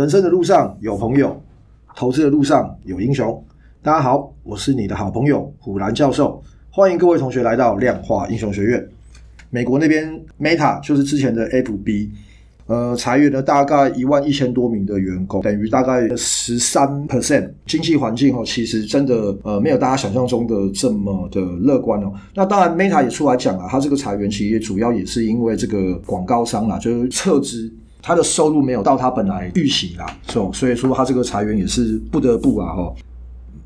人生的路上有朋友，投资的路上有英雄。大家好，我是你的好朋友虎兰教授，欢迎各位同学来到量化英雄学院。美国那边 Meta 就是之前的 FB，呃，裁员了大概一万一千多名的员工，等于大概十三 percent。经济环境哦，其实真的呃没有大家想象中的这么的乐观哦。那当然 Meta 也出来讲了，它这个裁员其实主要也是因为这个广告商啦，就是撤资。他的收入没有到他本来预期啦，所所以说他这个裁员也是不得不啊哈。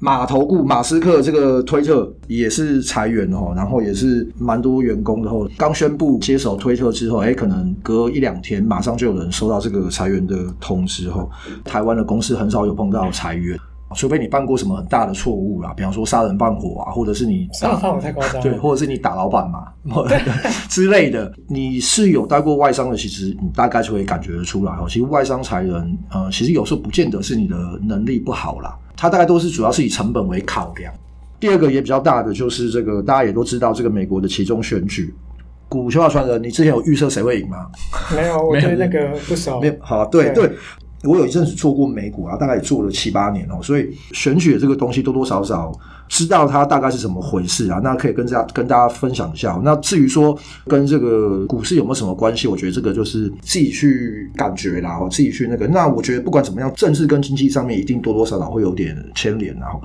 马头顾马斯克这个推特也是裁员哦，然后也是蛮多员工然后。刚宣布接手推特之后，哎，可能隔一两天马上就有人收到这个裁员的通知哦。台湾的公司很少有碰到裁员。除非你犯过什么很大的错误啦，比方说杀人放火啊，或者是你杀人放火太夸张，对，或者是你打老板嘛 之类的，你是有待过外商的，其实你大概就会感觉得出来哦。其实外商裁人，呃，其实有时候不见得是你的能力不好啦，他大概都是主要是以成本为考量。第二个也比较大的就是这个，大家也都知道这个美国的其中选举，股球传人，你之前有预测谁会赢吗？没有，我对那个不熟。没有，好，对对。我有一阵子做过美股啊，大概也做了七八年哦，所以选举的这个东西多多少少知道它大概是怎么回事啊，那可以跟大家跟大家分享一下。那至于说跟这个股市有没有什么关系，我觉得这个就是自己去感觉啦，自己去那个。那我觉得不管怎么样，政治跟经济上面一定多多少少会有点牵连，然后。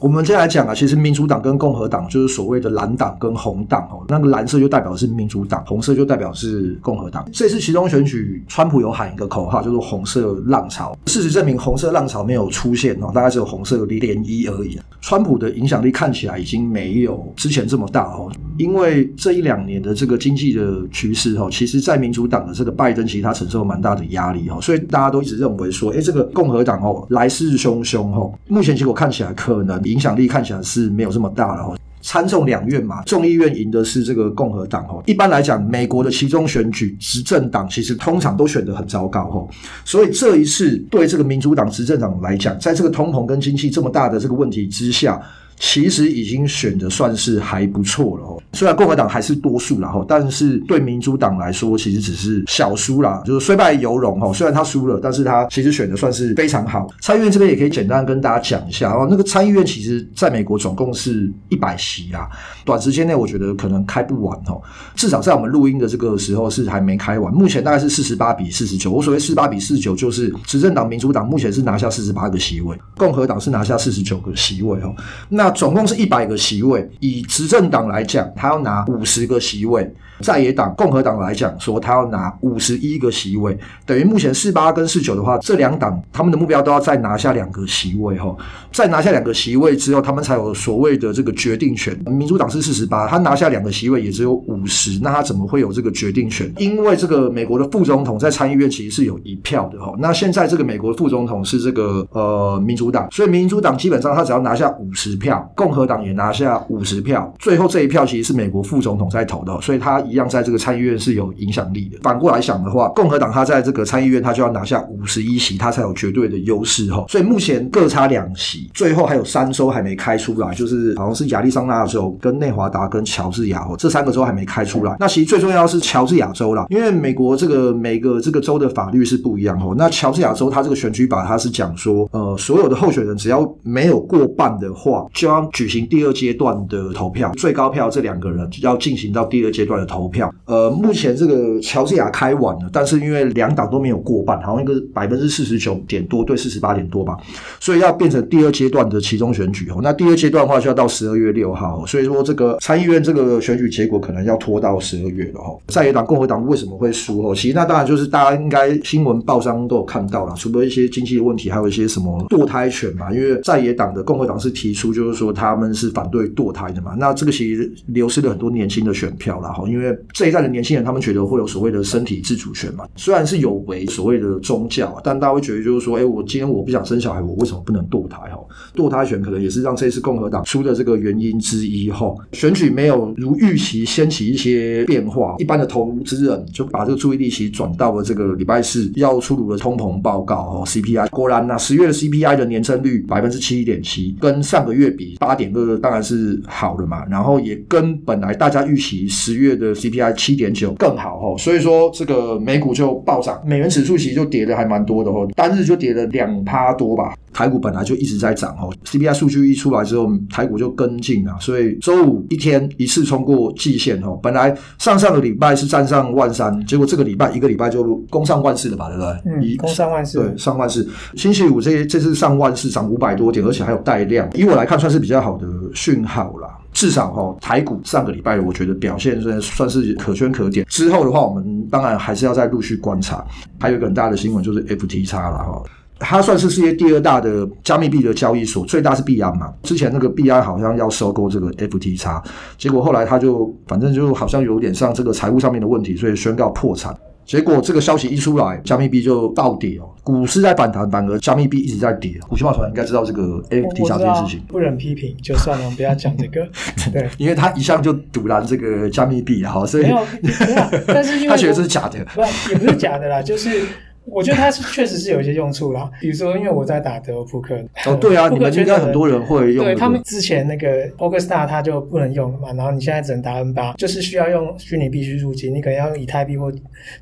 我们接下来讲啊，其实民主党跟共和党就是所谓的蓝党跟红党哦。那个蓝色就代表是民主党，红色就代表是共和党。这次其中选举，川普有喊一个口号，叫做“红色浪潮”。事实证明，红色浪潮没有出现哦，大概只有红色的涟漪而已。川普的影响力看起来已经没有之前这么大哦，因为这一两年的这个经济的趋势哈，其实在民主党的这个拜登，其实他承受蛮大的压力哈，所以大家都一直认为说，诶，这个共和党哦，来势汹汹哦。目前结果看起来可能。影响力看起来是没有这么大了哈。参众两院嘛，众议院赢的是这个共和党哈。一般来讲，美国的其中选举，执政党其实通常都选得很糟糕哈。所以这一次对这个民主党执政党来讲，在这个通膨跟经济这么大的这个问题之下，其实已经选得算是还不错了哦。虽然共和党还是多数了哈，但是对民主党来说，其实只是小输啦，就是虽败犹荣哈。虽然他输了，但是他其实选的算是非常好。参议院这边也可以简单跟大家讲一下哦。那个参议院其实在美国总共是一百席啦，短时间内我觉得可能开不完哦。至少在我们录音的这个时候是还没开完。目前大概是四十八比四十九。我所谓四十八比四十九，就是执政党民主党目前是拿下四十八个席位，共和党是拿下四十九个席位哦。那总共是一百个席位，以执政党来讲，他要拿五十个席位。在野党共和党来讲，说他要拿五十一个席位，等于目前四八跟四九的话，这两党他们的目标都要再拿下两个席位哈，再拿下两个席位之后，他们才有所谓的这个决定权。民主党是四十八，他拿下两个席位也只有五十，那他怎么会有这个决定权？因为这个美国的副总统在参议院其实是有一票的哈，那现在这个美国副总统是这个呃民主党，所以民主党基本上他只要拿下五十票，共和党也拿下五十票，最后这一票其实是美国副总统在投的，所以他。一样在这个参议院是有影响力的。反过来想的话，共和党他在这个参议院他就要拿下五十一席，他才有绝对的优势哈。所以目前各差两席，最后还有三州还没开出来，就是好像是亚利桑那州、跟内华达、跟乔治亚哦，这三个州还没开出来。那其实最重要是乔治亚州啦，因为美国这个每个这个州的法律是不一样哦。那乔治亚州他这个选举法他是讲说，呃，所有的候选人只要没有过半的话，就要举行第二阶段的投票，最高票这两个人要进行到第二阶段的投票。呃，目前这个乔治亚开完了，但是因为两党都没有过半，好像一个百分之四十九点多对四十八点多吧，所以要变成第二阶段的其中选举哦。那第二阶段的话就要到十二月六号，所以说这个参议院这个选举结果可能要拖到十二月了哈。在野党共和党为什么会输哦？其实那当然就是大家应该新闻报章都有看到了，除了一些经济的问题，还有一些什么堕胎权嘛。因为在野党的共和党是提出就是说他们是反对堕胎的嘛，那这个其实流失了很多年轻的选票了哈，因为。这一代的年轻人，他们觉得会有所谓的身体自主权嘛？虽然是有违所谓的宗教，但大家会觉得就是说，哎，我今天我不想生小孩，我为什么不能堕胎？哈，堕胎权可能也是让这次共和党输的这个原因之一。哈，选举没有如预期掀起一些变化，一般的投资人就把这个注意力其实转到了这个礼拜四要出炉的通膨报告。哦，CPI 果然呐，十月的 CPI 的年增率百分之七点七，跟上个月比八点二当然是好了嘛，然后也跟本来大家预期十月的 CPI 七点九更好哦，所以说这个美股就暴涨，美元指数其实就跌的还蛮多的哦，单日就跌了两趴多吧。台股本来就一直在涨哦，CPI 数据一出来之后，台股就跟进了，所以周五一天一次冲过季线哦。本来上上个礼拜是站上万三，结果这个礼拜一个礼拜就攻上万四了吧，对不对？嗯，攻上万四，对，上万四。星期五这这次上万四，涨五百多点，而且还有带量，以我来看算是比较好的讯号啦。至少哈，台股上个礼拜我觉得表现算算是可圈可点。之后的话，我们当然还是要再陆续观察。还有一个很大的新闻就是 FTX 了哈，它算是世界第二大的加密币的交易所，最大是币安嘛。之前那个币安好像要收购这个 FTX，结果后来他就反正就好像有点像这个财务上面的问题，所以宣告破产。结果这个消息一出来，加密币就暴跌哦。股市在反弹，反而加密币一直在跌。股息报团应该知道这个 FTX 这件事情，不忍批评就算了，我们不要讲这个。对，因为他一向就堵拦这个加密币哈，所以没有，没有，但是因为他觉得这是假的，不，也不是假的啦，就是。我觉得它是确实是有一些用处啦，比如说，因为我在打德州扑克。哦，对啊，你们应该很多人会用。对，他们之前那个 PokerStars 它就不能用了嘛，然后你现在只能打 N 八，就是需要用虚拟币去入金，你可能要用以太币或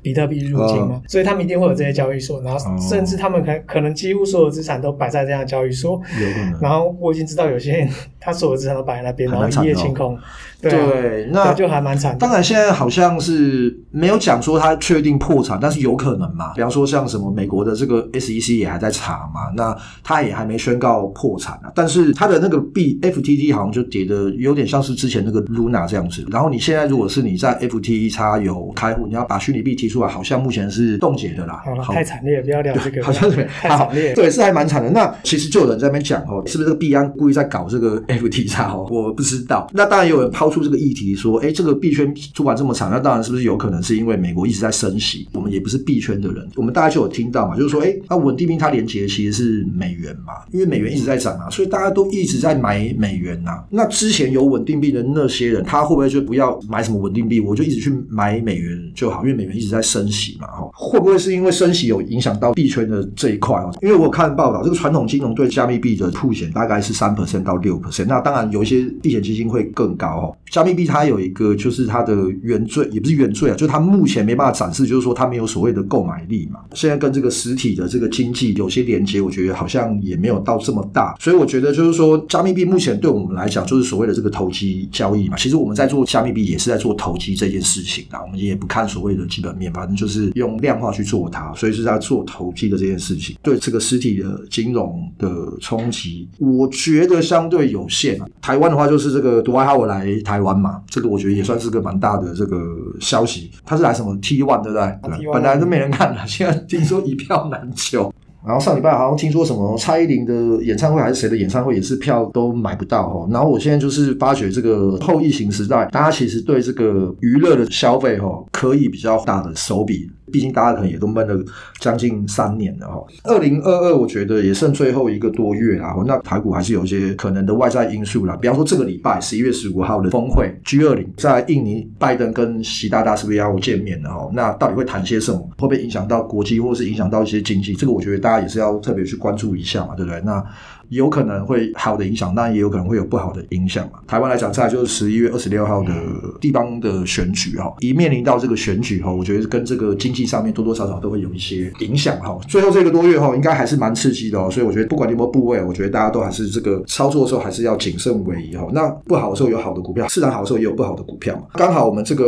比特币入金嘛，所以他们一定会有这些交易所，然后甚至他们可可能几乎所有资产都摆在这样的交易所。有可能。然后我已经知道有些人他所有资产都摆在那边，然后一夜清空。对，对，那就还蛮惨。当然，现在好像是没有讲说他确定破产，但是有可能嘛。比方说，像什么美国的这个 SEC 也还在查嘛，那他也还没宣告破产啊。但是他的那个币 FTT 好像就跌的有点像是之前那个 Luna 这样子。然后你现在如果是你在 FTX 有开户，你要把虚拟币提出来，好像目前是冻结的啦。好了，太惨烈，不要聊这个。好像是太惨烈，对，是还蛮惨的。那其实就有人在那边讲哦，是不是这个币安故意在搞这个 FTX 哦？我不知道。那当然也有人抛出这个议题说，哎，这个币圈主管这么惨，那当然是不是有可能是因为美国一直在升息？我们也不是币圈的人，我们大家就有听到嘛，就是说，哎，那稳定币它连接的其实是美元嘛，因为美元一直在涨啊，所以大家都一直在买美元呐、那之前有稳定币的那些人，他会不会就不要买什么稳定币，我就一直去买美元就好？因为美元一直在升息嘛，哈，会不会是因为升息有影响到币圈的这一块啊？因为我看报道，这个传统金融对加密币的曝险大概是三 percent 到六 percent，那当然有一些避险基金会更高哦。加密币它有一个就是它的原罪，也不是原罪啊，就是它目前没办法展示，就是说它没有所谓的购买力嘛。现在跟这个实体的这个经济有些连接，我觉得好像也没有到这么大，所以我觉得就是说加密币目前对我们来讲就是所谓的这个投机交易嘛。其实我们在做加密币也是在做投机这件事情啊，我们也不看所谓的基本面，反正就是用量化去做它，所以是在做投机的这件事情。对这个实体的金融的冲击，我觉得相对有限啊。台湾的话就是这个独爱哈我来台湾嘛。这个我觉得也算是个蛮大的这个消息，他是来什么 T1 对不对？啊、对本来都没人看的，现在听说一票难求。然后上礼拜好像听说什么蔡依林的演唱会还是谁的演唱会也是票都买不到哦。然后我现在就是发觉这个后疫情时代，大家其实对这个娱乐的消费哦，可以比较大的手笔。毕竟大家可能也都闷了将近三年了哈，二零二二我觉得也剩最后一个多月啦，那台股还是有一些可能的外在因素啦，比方说这个礼拜十一月十五号的峰会 G 二零在印尼，拜登跟习大大是不是要见面的哈？那到底会谈些什么？会不会影响到国际，或是影响到一些经济？这个我觉得大家也是要特别去关注一下嘛，对不对？那。有可能会好的影响，但也有可能会有不好的影响嘛。台湾来讲，再来就是十一月二十六号的地方的选举哈，一面临到这个选举哈，我觉得跟这个经济上面多多少少都会有一些影响哈。最后这个多月哈，应该还是蛮刺激的哦，所以我觉得不管你有没有部位，我觉得大家都还是这个操作的时候还是要谨慎为宜哈。那不好的时候有好的股票，市场好的时候也有不好的股票嘛。刚好我们这个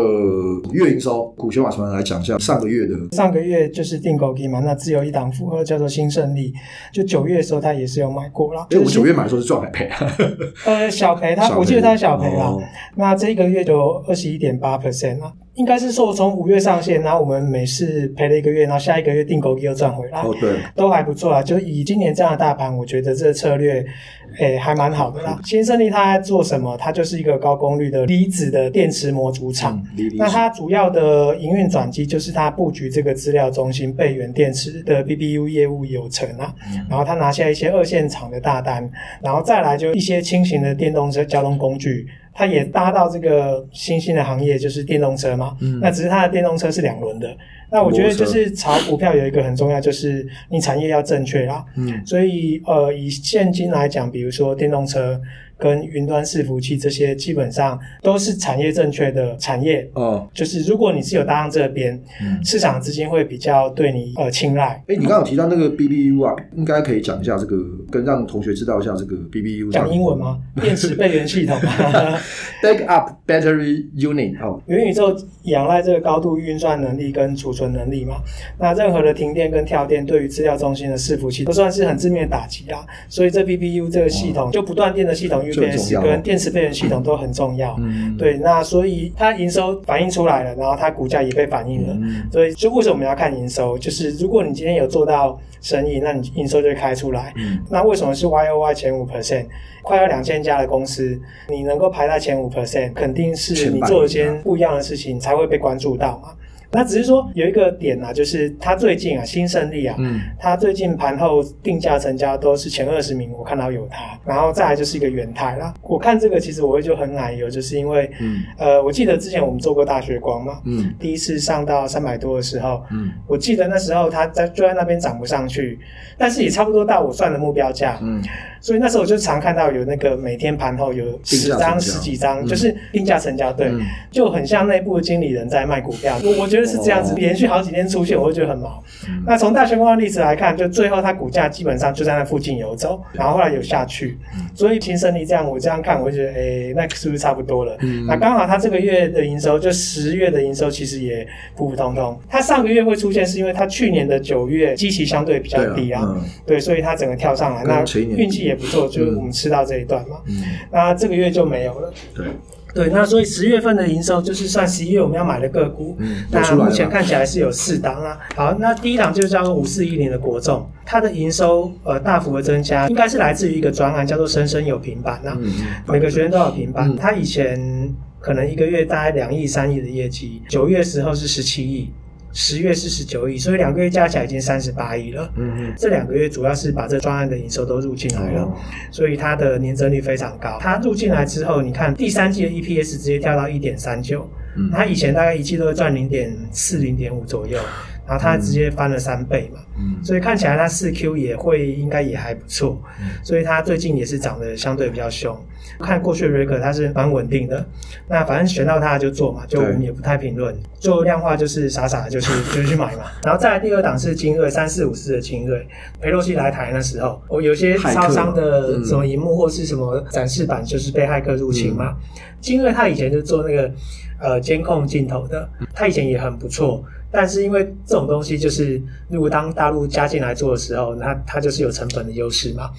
月营收，股息马上来讲一下上个月的。上个月就是定购机嘛，那只有一档符合叫做新胜利，就九月的时候他也是有买过。哎，我九月买的时候是赚还赔啊？呃，小赔，他我记得他是小赔了。那这个月就二十一点八 percent 啊。应该是说从五月上线，然后我们每次赔了一个月，然后下一个月定购又赚回来，哦对，都还不错啊。就以今年这样的大盘，我觉得这个策略，诶，还蛮好的啦。新胜利它在做什么？它就是一个高功率的离子的电池模组厂。嗯、那它主要的营运转机就是它布局这个资料中心备援电池的 BBU 业务有成啊。嗯、然后它拿下一些二线厂的大单，然后再来就一些轻型的电动车交通工具。它也搭到这个新兴的行业，就是电动车嘛。嗯。那只是它的电动车是两轮的，那我觉得就是炒股票有一个很重要，就是你产业要正确啦。嗯，所以呃，以现今来讲，比如说电动车。跟云端伺服器这些基本上都是产业正确的产业，哦，就是如果你是有搭上这边，嗯，市场资金会比较对你呃青睐。哎，你刚刚有提到那个 BBU 啊，应该可以讲一下这个，跟让同学知道一下这个 BBU。讲英文吗？电池备源系统，Backup Battery Unit。哦，元宇宙仰赖这个高度运算能力跟储存能力嘛。那任何的停电跟跳电，对于资料中心的伺服器都算是很致命的打击啊。所以这 BBU 这个系统就不断电的系统。电池跟电池备源系统都很重要，嗯，对，那所以它营收反映出来了，然后它股价也被反映了，嗯，所以就为什么我们要看营收？就是如果你今天有做到生意，那你营收就会开出来。嗯，那为什么是 Y O Y 前五 percent？快要两千家的公司，你能够排在前五 percent，肯定是你做一件不一样的事情才会被关注到嘛。那只是说有一个点啊，就是它最近啊，新胜利啊，嗯，它最近盘后定价成交都是前二十名，我看到有它，然后再来就是一个元太啦。我看这个其实我会就很奶油，就是因为，嗯，呃，我记得之前我们做过大学光嘛，嗯，第一次上到三百多的时候，嗯，我记得那时候它在就在那边涨不上去，但是也差不多到我算的目标价，嗯。所以那时候我就常看到有那个每天盘后有十张十几张，就是定价成交，对，嗯、就很像内部经理人在卖股票。我我觉得是这样子，连续好几天出现，我会觉得很毛。嗯、那从大旋风的例子来看，就最后它股价基本上就在那附近游走，然后后来有下去。所以新胜利这样，我这样看，我就觉得，哎、欸，那是不是差不多了？嗯、那刚好它这个月的营收，就十月的营收其实也普普通通。它上个月会出现，是因为它去年的九月基期相对比较低啊，对，啊嗯、对，所以它整个跳上来，那运气也。也不错，就是我们吃到这一段嘛。嗯，那这个月就没有了。对对，那所以十月份的营收就是算十一月我们要买的个股。嗯，那目前看起来是有四档啊。好，那第一档就叫做五四一零的国众，它的营收呃大幅的增加，应该是来自于一个专案叫做“生生有平板”啊。嗯，每个学生都有平板。它以前可能一个月大概两亿、三亿的业绩，九月时候是十七亿。十月是十九亿，所以两个月加起来已经三十八亿了。嗯嗯，这两个月主要是把这专案的营收都入进来了，所以它的年增率非常高。它入进来之后，你看第三季的 EPS 直接跳到一点三九，它以前大概一季都会赚零点四、零点五左右，然后它直接翻了三倍嘛。嗯，所以看起来它四 Q 也会应该也还不错，所以它最近也是涨得相对比较凶。看过去的 record 它是蛮稳定的，那反正选到它就做嘛，就我们也不太评论。做量化就是傻傻的，就是就是去买嘛。然后再来第二档是精锐三四五四的精锐，裴洛西来台那时候，我有些超商的什么荧幕或是什么展示板，就是被骇客入侵嘛。精锐他以前就做那个呃监控镜头的，他以前也很不错。但是因为这种东西就是，如果当大陆加进来做的时候，它它就是有成本的优势嘛，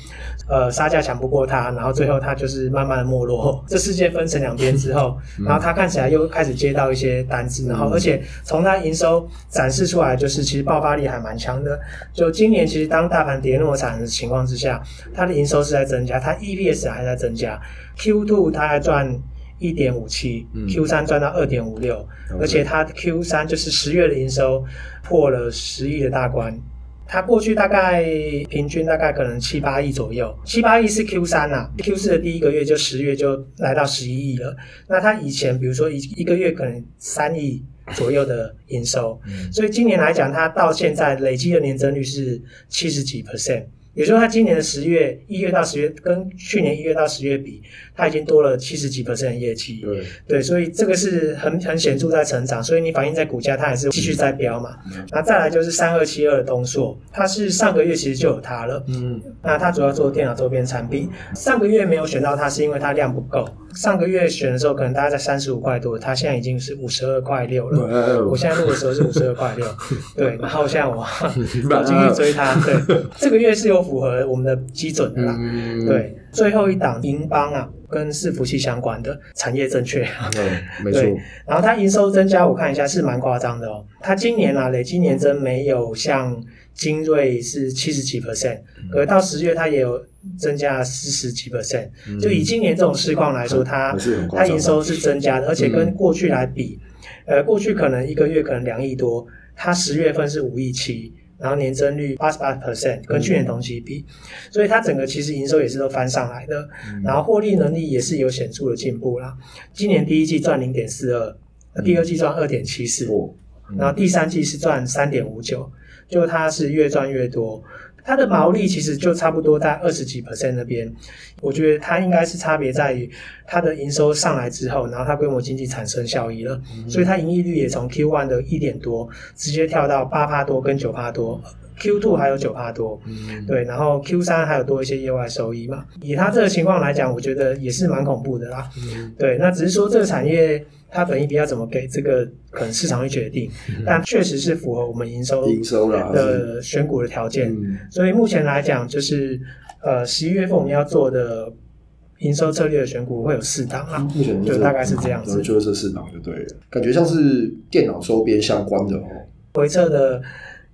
呃，杀价抢不过它，然后最后它就是慢慢的没落。这世界分成两边之后，然后它看起来又开始接到一些单子，然后而且从它营收展示出来，就是其实爆发力还蛮强的。就今年其实当大盘跌那么惨的情况之下，它的营收是在增加，它 EPS 还在增加，Q two 它还赚。一点五七，Q 三赚到二点五六，而且它 Q 三就是十月的营收破了十亿的大关。它过去大概平均大概可能七八亿左右，七八亿是 Q 三呐，Q 四的第一个月就十月就来到十一亿了。那它以前比如说一一个月可能三亿左右的营收，所以今年来讲，它到现在累积的年增率是七十几 percent。也就是说，它今年的十月一月到十月，跟去年一月到十月比，它已经多了七十几%的业绩。对对，所以这个是很很显著在成长，所以你反映在股价，它还是继续在飙嘛。那再来就是三二七二的东硕，它是上个月其实就有它了。嗯。那它主要做电脑周边产品，上个月没有选到它，是因为它量不够。上个月选的时候，可能大概在三十五块多，它现在已经是五十二块六了。我现在录的时候是五十二块六。对，然后现在我跑进去追它。对，这个月是有。符合我们的基准的啦，嗯、对，最后一档银邦啊，跟伺服器相关的产业正确，对，没错。然后它营收增加，我看一下是蛮夸张的哦。它今年啊，累计年增没有像精锐是七十几 percent，可到十月它也有增加四十几 percent。嗯、就以今年这种市况来说，它它营收是增加的，而且跟过去来比，嗯、呃，过去可能一个月可能两亿多，它十月份是五亿七。然后年增率八十八 percent，跟去年同期比，嗯、所以它整个其实营收也是都翻上来的，嗯、然后获利能力也是有显著的进步啦。今年第一季赚零点四二，第二季赚二点七四，然后第三季是赚三点五九，就它是越赚越多。它的毛利其实就差不多在二十几 percent 那边，我觉得它应该是差别在于它的营收上来之后，然后它规模经济产生效益了，所以它盈利率也从 Q one 的一点多直接跳到八趴多跟九趴多，Q two 还有九帕多，对，然后 Q 三还有多一些业外收益嘛。以它这个情况来讲，我觉得也是蛮恐怖的啦。对，那只是说这个产业。它本益比要怎么给？这个可能市场会决定，但确实是符合我们营收营收的选股的条件。嗯、所以目前来讲，就是呃十一月份我们要做的营收策略的选股会有四档啊，目前就大概是这样子，就是这四档就对了。感觉像是电脑周边相关的哦，回测的。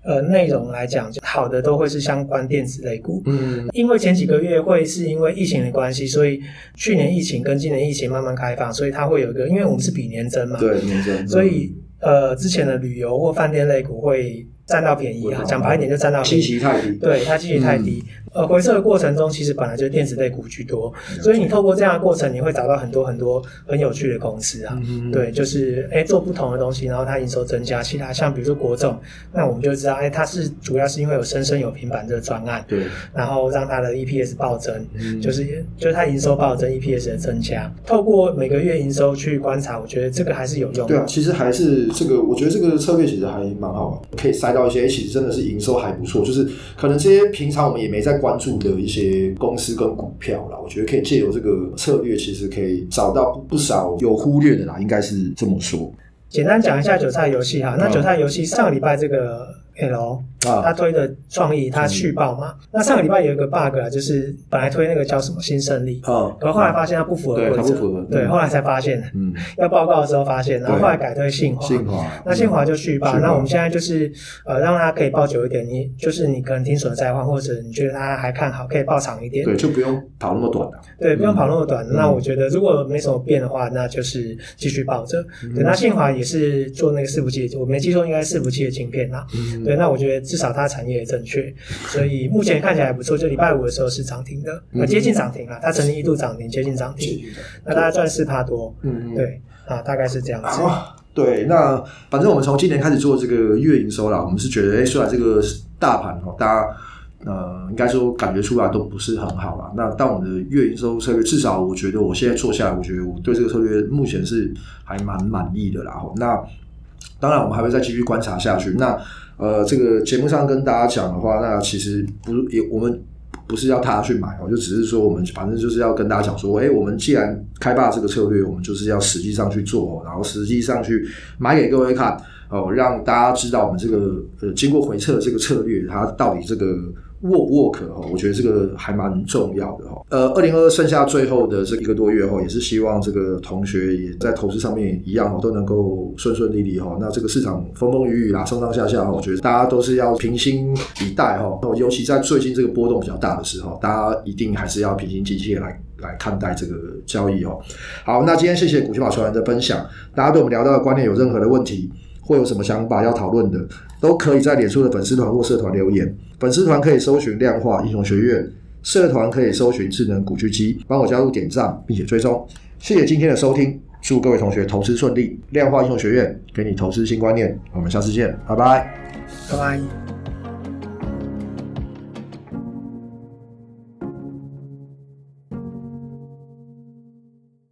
呃，内容来讲，好的都会是相关电子类股。嗯，因为前几个月会是因为疫情的关系，所以去年疫情跟今年疫情慢慢开放，所以它会有一个，因为我们是比年增嘛，对年增，所以呃，之前的旅游或饭店类股会占到便宜啊，讲白一点就占到便宜，基期太低，对，它基期太低。嗯呃，回撤的过程中，其实本来就是电子类股居多，所以你透过这样的过程，你会找到很多很多很有趣的公司啊。嗯、对，就是哎，做不同的东西，然后它营收增加。其他像比如说国众，那我们就知道，哎，它是主要是因为有深深有平板这个专案，对，然后让它的 EPS 暴增，嗯、就是就是它营收暴增，EPS 的增加。透过每个月营收去观察，我觉得这个还是有用的。对啊，其实还是这个，我觉得这个策略其实还蛮好玩，可以塞到一些，其实真的是营收还不错，就是可能这些平常我们也没在。关注的一些公司跟股票啦，我觉得可以借由这个策略，其实可以找到不少有忽略的啦，应该是这么说。简单讲一下韭菜游戏哈，那韭菜游戏上个礼拜这个。L，他推的创意，他续报嘛？那上个礼拜有一个 bug 啊，就是本来推那个叫什么新胜利，哦，然后后来发现它不符合规则，对，后来才发现，嗯，要报告的时候发现，然后后来改推信华，信华，那信华就续报，那我们现在就是呃，让它可以报久一点，你就是你可能停损再换，或者你觉得它还看好，可以报长一点，对，就不用跑那么短的，对，不用跑那么短。那我觉得如果没什么变的话，那就是继续抱着。对，那信华也是做那个伺服器，我没记错，应该是伺服器的晶片啦。对，那我觉得至少它产业也正确，所以目前看起来还不错。就礼拜五的时候是涨停的，呃，接近涨停了。它曾经一度涨停，接近涨停。那大家赚四趴多，嗯，对啊，大概是这样子。对，那反正我们从今年开始做这个月营收啦，我们是觉得，哎，虽然这个大盘哦，大家呃，应该说感觉出来都不是很好啦。那但我们的月营收策略，至少我觉得我现在做下来，我觉得我对这个策略目前是还蛮满意的啦。那当然，我们还会再继续观察下去。那呃，这个节目上跟大家讲的话，那其实不是也我们不是要他去买我，就只是说我们反正就是要跟大家讲说，哎，我们既然开霸这个策略，我们就是要实际上去做，然后实际上去买给各位看哦，让大家知道我们这个呃经过回测的这个策略，它到底这个。沃不沃克哈？我觉得这个还蛮重要的哈。呃，二零二二剩下最后的这一个多月哈，也是希望这个同学也在投资上面一样哈，都能够顺顺利利哈。那这个市场风风雨雨啦，上上下下哈，我觉得大家都是要平心以待哈。那尤其在最近这个波动比较大的时候，大家一定还是要平心静气来来看待这个交易哦。好，那今天谢谢股权法传人的分享，大家对我们聊到的观念有任何的问题，或有什么想法要讨论的，都可以在脸书的粉丝团或社团留言。粉丝团可以搜寻量化英雄学院，社团可以搜寻智能古巨基，帮我加入点赞并且追踪。谢谢今天的收听，祝各位同学投资顺利。量化英雄学院给你投资新观念，我们下次见，拜拜，拜拜。